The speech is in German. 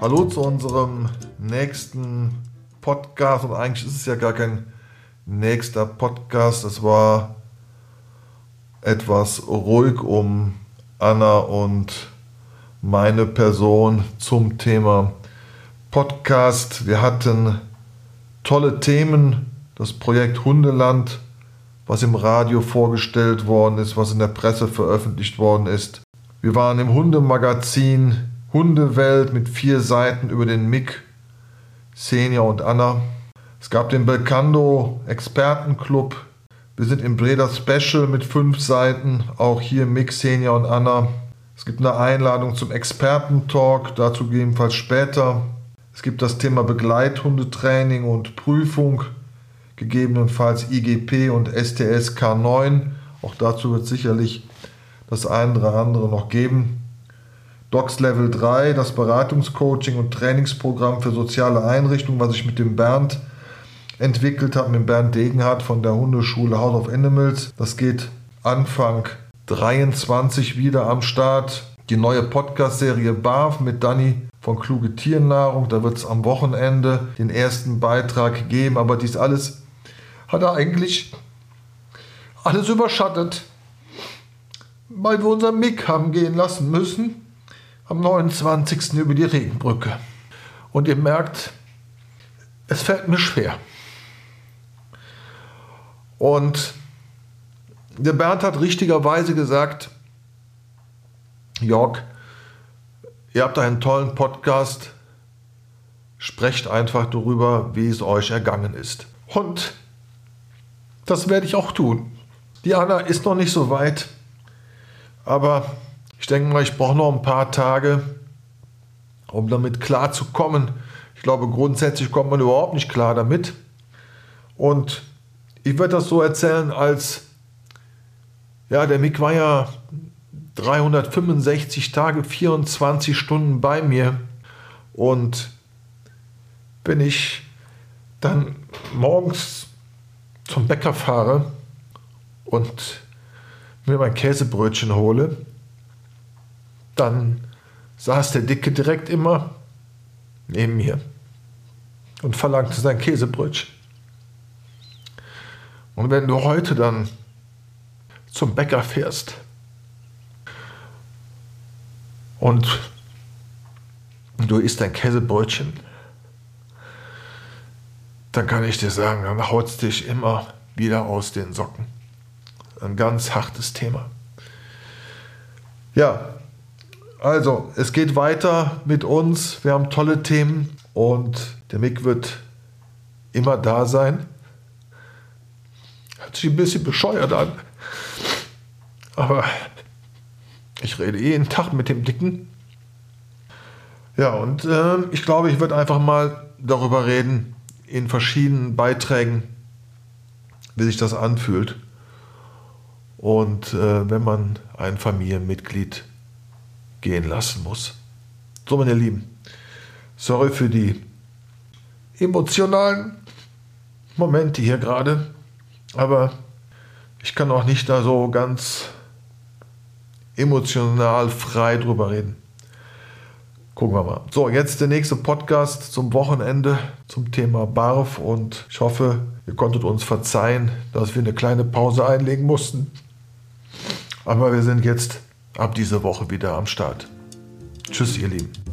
Hallo zu unserem nächsten Podcast und eigentlich ist es ja gar kein nächster Podcast. Es war etwas ruhig um Anna und meine Person zum Thema Podcast. Wir hatten tolle Themen, das Projekt Hundeland, was im Radio vorgestellt worden ist, was in der Presse veröffentlicht worden ist. Wir waren im Hundemagazin Hundewelt mit vier Seiten über den Mick, Senior und Anna. Es gab den Belcando Expertenclub. Wir sind im Breda Special mit fünf Seiten, auch hier Mick, Senior und Anna. Es gibt eine Einladung zum Expertentalk, dazu gegebenenfalls später. Es gibt das Thema Begleithundetraining und Prüfung, gegebenenfalls IGP und STS K9. Auch dazu wird sicherlich das eine oder andere noch geben. Docs Level 3, das Beratungscoaching und Trainingsprogramm für soziale Einrichtungen, was ich mit dem Bernd entwickelt habe, mit Bernd Degenhardt von der Hundeschule House of Animals. Das geht Anfang 23 wieder am Start. Die neue Podcast-Serie BAF mit Dani von Kluge Tiernahrung. Da wird es am Wochenende den ersten Beitrag geben. Aber dies alles hat er eigentlich alles überschattet, weil wir unseren Mick haben gehen lassen müssen am 29. über die Regenbrücke. Und ihr merkt, es fällt mir schwer. Und der Bernd hat richtigerweise gesagt, Jörg, ihr habt einen tollen Podcast, sprecht einfach darüber, wie es euch ergangen ist. Und das werde ich auch tun. Die Anna ist noch nicht so weit, aber ich denke mal, ich brauche noch ein paar Tage, um damit klar zu kommen. Ich glaube, grundsätzlich kommt man überhaupt nicht klar damit. Und ich werde das so erzählen, als ja, der Mick war ja 365 Tage, 24 Stunden bei mir. Und wenn ich dann morgens zum Bäcker fahre und mir mein Käsebrötchen hole, dann saß der Dicke direkt immer neben mir und verlangte sein Käsebrötchen. Und wenn du heute dann zum Bäcker fährst und du isst ein Käsebrötchen, dann kann ich dir sagen, dann haut es dich immer wieder aus den Socken. Ein ganz hartes Thema. Ja, also, es geht weiter mit uns. Wir haben tolle Themen und der Mick wird immer da sein. Hört sich ein bisschen bescheuert an. Aber ich rede jeden Tag mit dem Dicken. Ja, und äh, ich glaube, ich werde einfach mal darüber reden, in verschiedenen Beiträgen, wie sich das anfühlt. Und äh, wenn man ein Familienmitglied gehen lassen muss. So, meine Lieben, sorry für die emotionalen Momente hier gerade, aber ich kann auch nicht da so ganz emotional frei drüber reden. Gucken wir mal. So, jetzt der nächste Podcast zum Wochenende zum Thema BARF und ich hoffe, ihr konntet uns verzeihen, dass wir eine kleine Pause einlegen mussten. Aber wir sind jetzt ab dieser Woche wieder am Start. Tschüss, ihr Lieben.